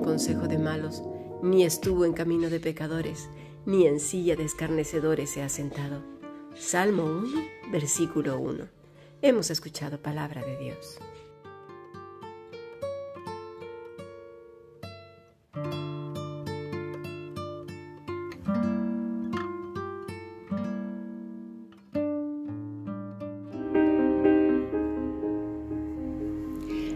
consejo de malos, ni estuvo en camino de pecadores, ni en silla de escarnecedores se ha sentado. Salmo 1, versículo 1. Hemos escuchado palabra de Dios.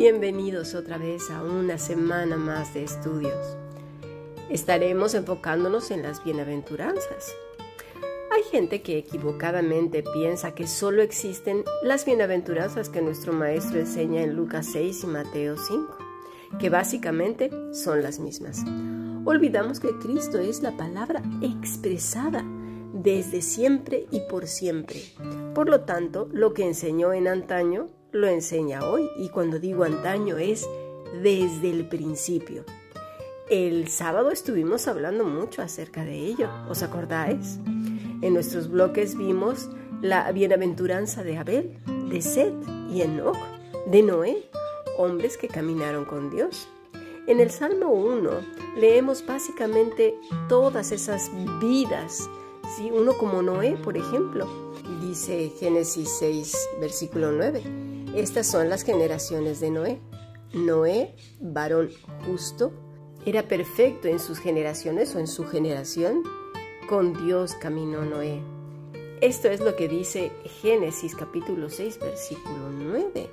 Bienvenidos otra vez a una semana más de estudios. Estaremos enfocándonos en las bienaventuranzas. Hay gente que equivocadamente piensa que solo existen las bienaventuranzas que nuestro maestro enseña en Lucas 6 y Mateo 5, que básicamente son las mismas. Olvidamos que Cristo es la palabra expresada desde siempre y por siempre. Por lo tanto, lo que enseñó en antaño, lo enseña hoy. Y cuando digo antaño es desde el principio. El sábado estuvimos hablando mucho acerca de ello, ¿os acordáis? En nuestros bloques vimos la bienaventuranza de Abel, de Seth y Enoch, de Noé, hombres que caminaron con Dios. En el Salmo 1 leemos básicamente todas esas vidas, ¿sí? uno como Noé, por ejemplo, dice Génesis 6, versículo 9. Estas son las generaciones de Noé. Noé, varón justo, era perfecto en sus generaciones o en su generación, con Dios caminó Noé. Esto es lo que dice Génesis capítulo 6 versículo 9.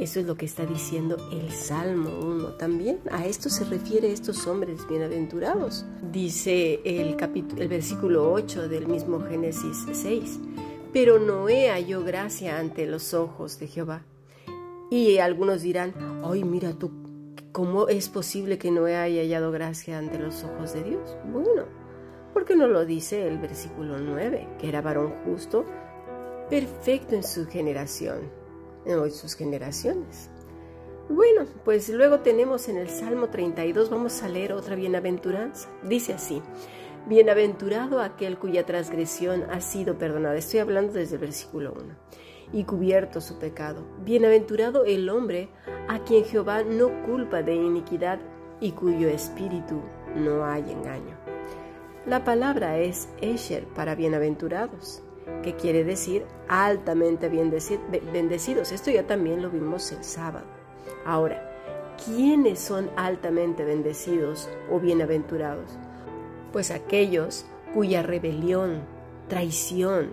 Eso es lo que está diciendo el Salmo 1 también. A esto se refiere estos hombres bienaventurados. Dice el, el versículo 8 del mismo Génesis 6. Pero Noé halló gracia ante los ojos de Jehová. Y algunos dirán, ay, mira tú, ¿cómo es posible que Noé haya hallado gracia ante los ojos de Dios? Bueno, ¿Por qué no lo dice el versículo 9, que era varón justo, perfecto en su generación, en sus generaciones? Bueno, pues luego tenemos en el Salmo 32, vamos a leer otra bienaventuranza. Dice así, Bienaventurado aquel cuya transgresión ha sido perdonada. Estoy hablando desde el versículo 1. Y cubierto su pecado. Bienaventurado el hombre a quien Jehová no culpa de iniquidad y cuyo espíritu no hay engaño. La palabra es Esher para bienaventurados, que quiere decir altamente bendecidos. Esto ya también lo vimos el sábado. Ahora, ¿quiénes son altamente bendecidos o bienaventurados? Pues aquellos cuya rebelión, traición,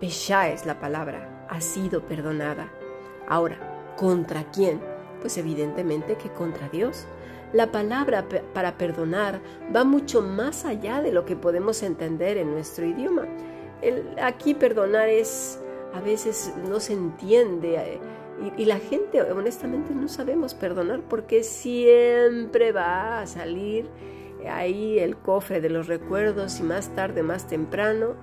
pesha es la palabra, ha sido perdonada. Ahora, ¿contra quién? Pues evidentemente que contra Dios. La palabra para perdonar va mucho más allá de lo que podemos entender en nuestro idioma. aquí perdonar es, a veces no se entiende eh, y, y, la gente honestamente no sabemos perdonar porque siempre va a salir ahí el cofre de los recuerdos y más tarde, más temprano,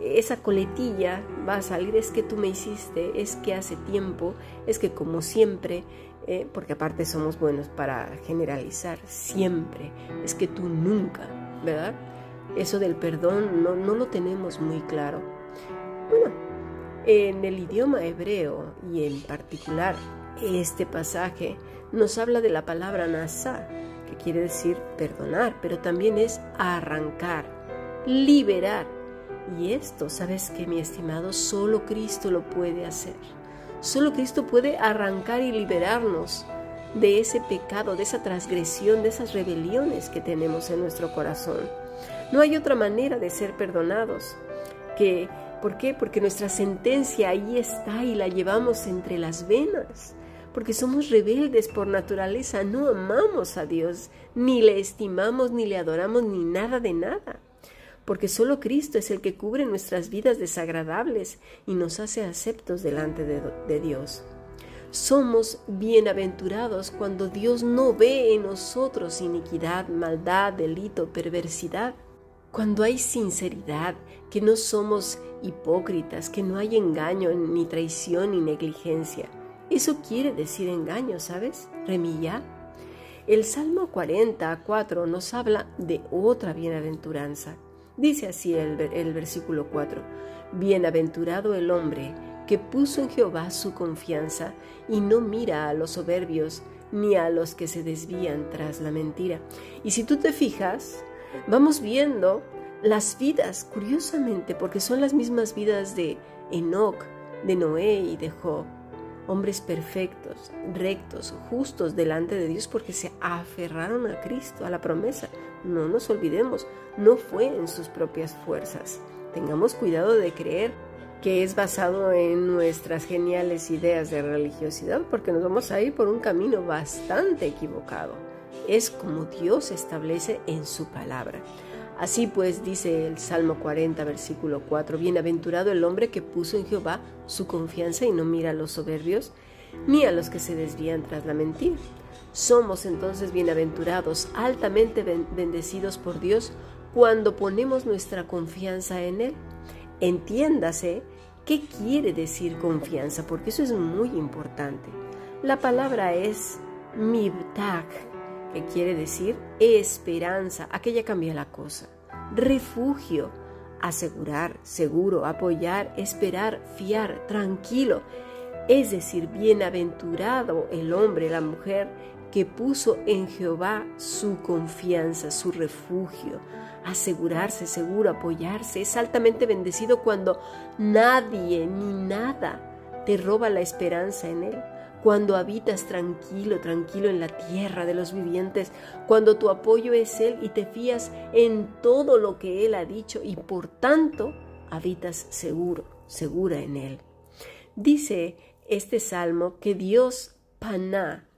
esa coletilla va a salir, es que tú me hiciste, es que hace tiempo, es que como siempre, eh, porque aparte somos buenos para generalizar, siempre, es que tú nunca, ¿verdad? Eso del perdón no, no lo tenemos muy claro. Bueno, en el idioma hebreo y en particular este pasaje nos habla de la palabra nasa, quiere decir perdonar, pero también es arrancar, liberar. Y esto, sabes que mi estimado, solo Cristo lo puede hacer. Solo Cristo puede arrancar y liberarnos de ese pecado, de esa transgresión, de esas rebeliones que tenemos en nuestro corazón. No hay otra manera de ser perdonados que, ¿por qué? Porque nuestra sentencia ahí está y la llevamos entre las venas. Porque somos rebeldes por naturaleza, no amamos a Dios, ni le estimamos, ni le adoramos, ni nada de nada porque solo Cristo es el que cubre nuestras vidas desagradables y nos hace aceptos delante de, Dios. Somos bienaventurados cuando Dios no ve en nosotros iniquidad, maldad, delito, perversidad. Cuando hay sinceridad, que no somos hipócritas, que no hay engaño, ni traición, ni negligencia. Eso quiere decir engaño, ¿sabes? Remilla. El Salmo 44 nos habla de otra bienaventuranza. Dice así el, el versículo 4, Bienaventurado el hombre que puso en Jehová su confianza y no mira a los soberbios ni a los que se desvían tras la mentira. Y si tú te fijas, vamos viendo las vidas, curiosamente, porque son las mismas vidas de Enoch, de Noé y de Job, hombres perfectos, rectos, justos delante de Dios porque se aferraron a Cristo, a la promesa. No nos olvidemos, no fue en sus propias fuerzas. Tengamos cuidado de creer que es basado en nuestras geniales ideas de religiosidad, porque nos vamos a ir por un camino bastante equivocado. Es como Dios establece en su palabra. Así pues, dice el Salmo 40, versículo 4, Bienaventurado el hombre que puso en Jehová su confianza y no mira a los soberbios, ni a los que se desvían tras la mentira. Somos entonces bienaventurados, altamente bendecidos por Dios, cuando ponemos nuestra confianza en Él. Entiéndase qué quiere decir confianza, porque eso es muy importante. La palabra es mibtag, que quiere decir esperanza. Aquella cambia la cosa. Refugio, asegurar, seguro, apoyar, esperar, fiar, tranquilo. Es decir, bienaventurado el hombre, la mujer que puso en Jehová su confianza, su refugio, asegurarse seguro, apoyarse. Es altamente bendecido cuando nadie ni nada te roba la esperanza en Él. Cuando habitas tranquilo, tranquilo en la tierra de los vivientes, cuando tu apoyo es Él y te fías en todo lo que Él ha dicho y por tanto habitas seguro, segura en Él. Dice este salmo que Dios paná,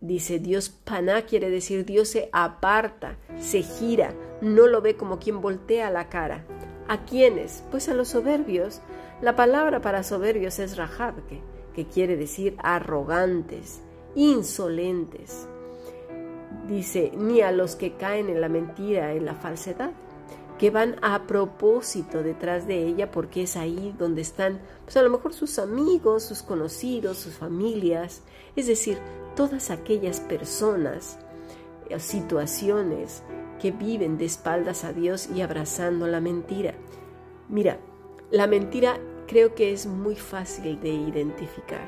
dice Dios paná quiere decir Dios se aparta, se gira, no lo ve como quien voltea la cara. ¿A quiénes? Pues a los soberbios. La palabra para soberbios es rahab, que, quiere decir arrogantes, insolentes. Dice, ni a los que caen en la mentira, en la falsedad, que van a propósito detrás de ella porque es ahí donde están, pues a lo mejor sus amigos, sus conocidos, sus familias, es decir, todas aquellas personas, eh, situaciones que viven de espaldas a Dios y abrazando la mentira. Mira, la mentira creo que es muy fácil de identificar,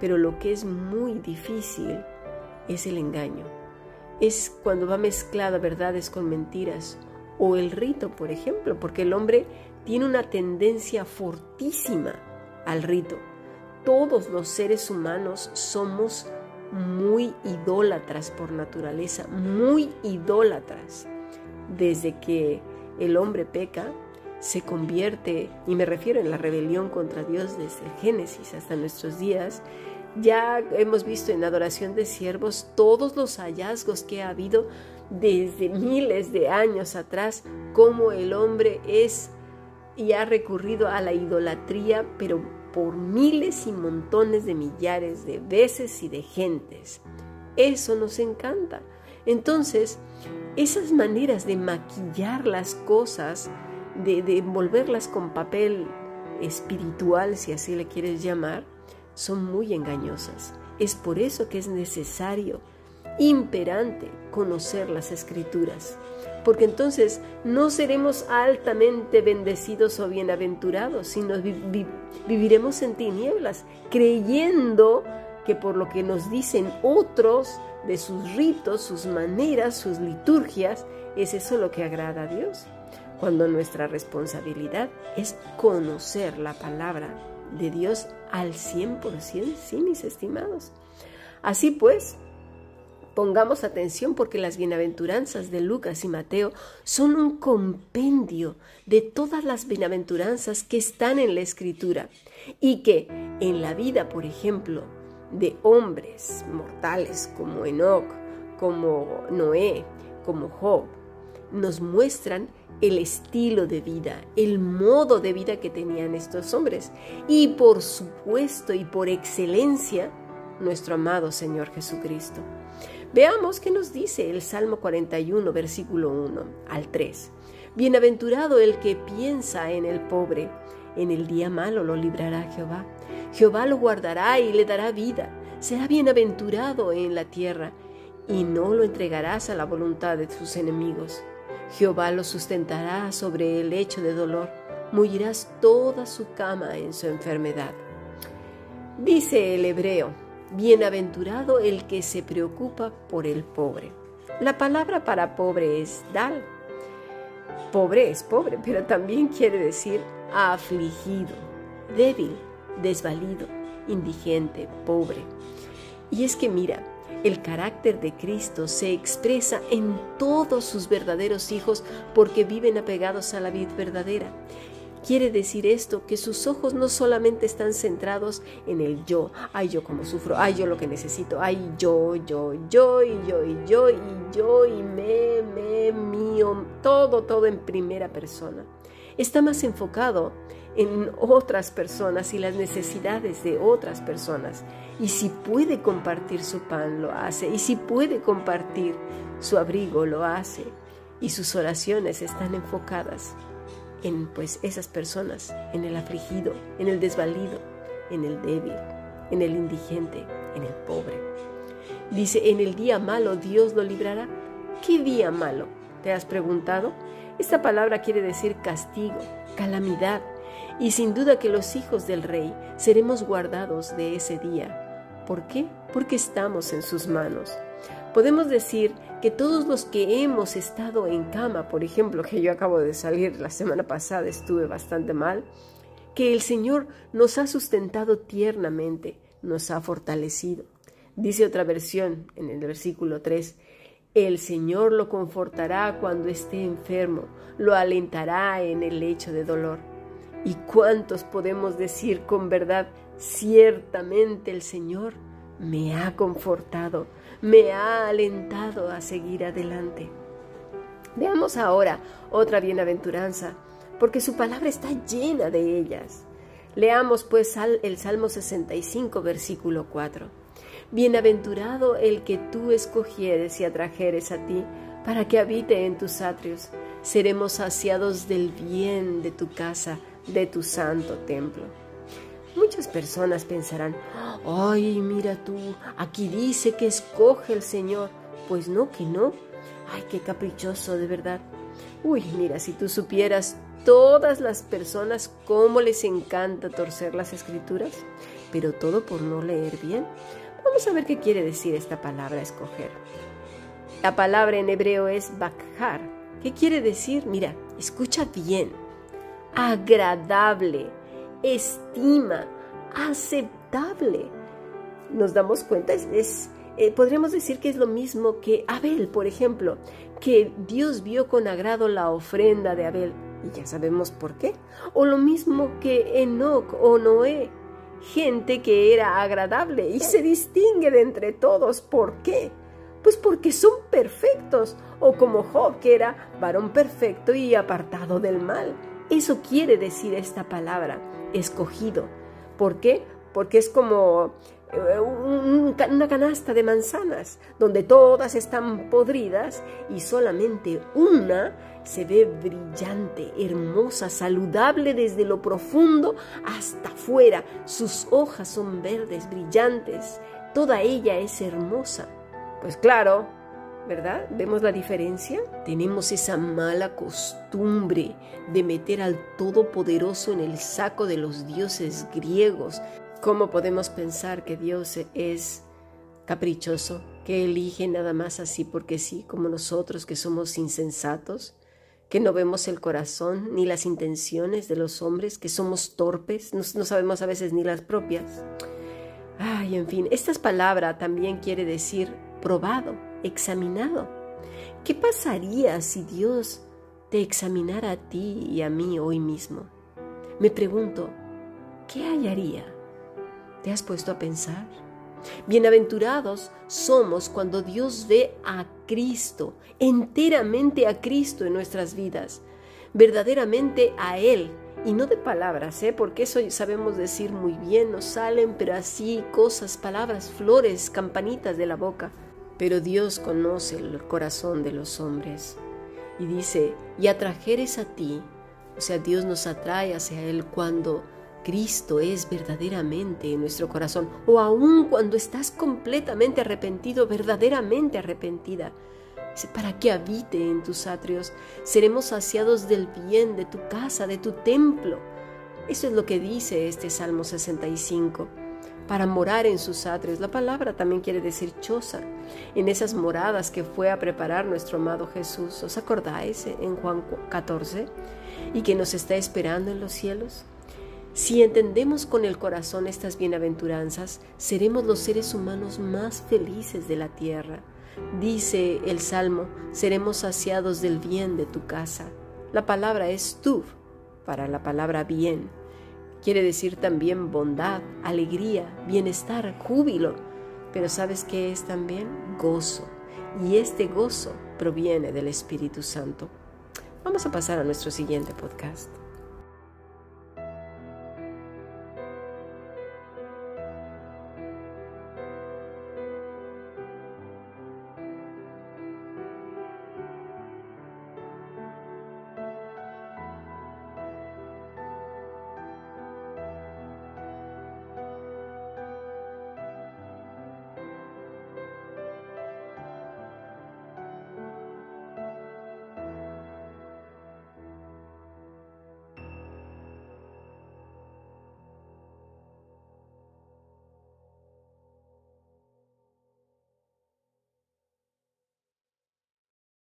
pero lo que es muy difícil es el engaño. Es cuando va mezclada verdades con mentiras o el rito, por ejemplo, porque el hombre tiene una tendencia fortísima al rito. Todos los seres humanos somos muy idólatras por naturaleza, muy idólatras. Desde que el hombre peca, se convierte, y me refiero en la rebelión contra Dios desde el Génesis hasta nuestros días, ya hemos visto en adoración de siervos todos los hallazgos que ha habido desde miles de años atrás, cómo el hombre es y ha recurrido a la idolatría, pero por miles y montones de millares de veces y de gentes. Eso nos encanta. Entonces, esas maneras de maquillar las cosas, de, envolverlas con papel espiritual, si así le quieres llamar, son muy engañosas. Es por eso que es necesario, imperante, conocer las escrituras porque entonces no seremos altamente bendecidos o bienaventurados, sino viviremos en tinieblas, creyendo que por lo que nos dicen otros de sus ritos, sus maneras, sus liturgias, es eso lo que agrada a Dios, cuando nuestra responsabilidad es conocer la palabra de Dios al 100%, sí, mis estimados. Así pues, Pongamos atención porque las bienaventuranzas de Lucas y Mateo son un compendio de todas las bienaventuranzas que están en la escritura y que en la vida, por ejemplo, de hombres mortales como Enoch, como Noé, como Job, nos muestran el estilo de vida, el modo de vida que tenían estos hombres. Y por supuesto y por excelencia, nuestro amado Señor Jesucristo. Veamos qué nos dice el Salmo 41, versículo 1 al 3. Bienaventurado el que piensa en el pobre, en el día malo lo librará Jehová. Jehová lo guardará y le dará vida. Será bienaventurado en la tierra y no lo entregarás a la voluntad de sus enemigos. Jehová lo sustentará sobre el lecho de dolor, mullirás toda su cama en su enfermedad. Dice el hebreo, bienaventurado el que se preocupa por el pobre. La palabra para pobre es dal. Pobre es pobre, pero también quiere decir afligido, débil, desvalido, indigente, pobre. Y es que mira, el carácter de Cristo se expresa en todos sus verdaderos hijos porque viven apegados a la vida verdadera. Quiere decir esto que sus ojos no solamente están centrados en el yo, ay yo como sufro, ay yo lo que necesito, ay yo, yo, yo y yo y yo y yo y me, me, mío, todo, todo en primera persona. Está más enfocado en otras personas y las necesidades de otras personas. Y si puede compartir su pan, lo hace. Y si puede compartir su abrigo, lo hace. Y sus oraciones están enfocadas en pues esas personas, en el afligido, en el desvalido, en el débil, en el indigente, en el pobre. Dice, en el día malo Dios lo librará. ¿Qué día malo? ¿Te has preguntado? Esta palabra quiere decir castigo, calamidad, y sin duda que los hijos del rey seremos guardados de ese día. ¿Por qué? Porque estamos en sus manos. Podemos decir que todos los que hemos estado en cama, por ejemplo, que yo acabo de salir la semana pasada, estuve bastante mal, que el Señor nos ha sustentado tiernamente, nos ha fortalecido. Dice otra versión en el versículo 3, el Señor lo confortará cuando esté enfermo, lo alentará en el lecho de dolor. ¿Y cuántos podemos decir con verdad, ciertamente el Señor me ha confortado, me ha alentado a seguir adelante? Veamos ahora otra bienaventuranza, porque su palabra está llena de ellas. Leamos pues el Salmo 65, versículo 4. Bienaventurado el que tú escogieres y atrajeres a ti, para que habite en tus atrios. Seremos saciados del bien de tu casa de tu santo templo. Muchas personas pensarán, ay, mira tú, aquí dice que escoge el Señor. Pues no, que no. Ay, qué caprichoso, de verdad. Uy, mira, si tú supieras todas las personas cómo les encanta torcer las escrituras, pero todo por no leer bien. Vamos a ver qué quiere decir esta palabra escoger. La palabra en hebreo es bakhar. ¿Qué quiere decir? Mira, escucha bien agradable, estima, aceptable. Nos damos cuenta, es, eh, podríamos decir que es lo mismo que Abel, por ejemplo, que Dios vio con agrado la ofrenda de Abel, y ya sabemos por qué. O lo mismo que Enoch o Noé, gente que era agradable y se distingue de entre todos. ¿Por qué? Pues porque son perfectos, o como Job, que era varón perfecto y apartado del mal. Eso quiere decir esta palabra, escogido. ¿Por qué? Porque es como eh, una canasta de manzanas, donde todas están podridas y solamente una se ve brillante, hermosa, saludable desde lo profundo hasta afuera. Sus hojas son verdes, brillantes, toda ella es hermosa. Pues claro, ¿verdad? ¿Vemos la diferencia? Tenemos esa mala costumbre de meter al Todopoderoso en el saco de los dioses griegos. ¿Cómo podemos pensar que Dios es caprichoso, que elige nada más así porque sí, como nosotros que somos insensatos? que no vemos el corazón ni las intenciones de los hombres, que somos torpes, no, no sabemos a veces ni las propias. Ay, en fin, esta palabra también quiere decir probado, examinado. ¿Qué pasaría si Dios te examinara a ti y a mí hoy mismo? Me pregunto, ¿qué hallaría? ¿Te has puesto a pensar? Bienaventurados somos cuando Dios ve a Cristo, enteramente a Cristo en nuestras vidas, verdaderamente a Él, y no de palabras, ¿eh? porque eso sabemos decir muy bien, nos salen, pero así cosas, palabras, flores, campanitas de la boca. Pero Dios conoce el corazón de los hombres y dice, y atrajeres a ti, o sea, Dios nos atrae hacia Él cuando Cristo es verdaderamente en nuestro corazón, o aun cuando estás completamente arrepentido, verdaderamente arrepentida. Para que habite en tus atrios, seremos saciados del bien de tu casa, de tu templo. Eso es lo que dice este Salmo 65 para morar en sus atrios. La palabra también quiere decir choza, en esas moradas que fue a preparar nuestro amado Jesús. ¿Os acordáis en Juan 14? Y que nos está esperando en los cielos. Si entendemos con el corazón estas bienaventuranzas, seremos los seres humanos más felices de la tierra. Dice el Salmo, seremos saciados del bien de tu casa. La palabra es tu, para la palabra bien. Quiere decir también bondad, alegría, bienestar, júbilo. Pero ¿sabes qué es también? Gozo. Y este gozo proviene del Espíritu Santo. Vamos a pasar a nuestro siguiente podcast.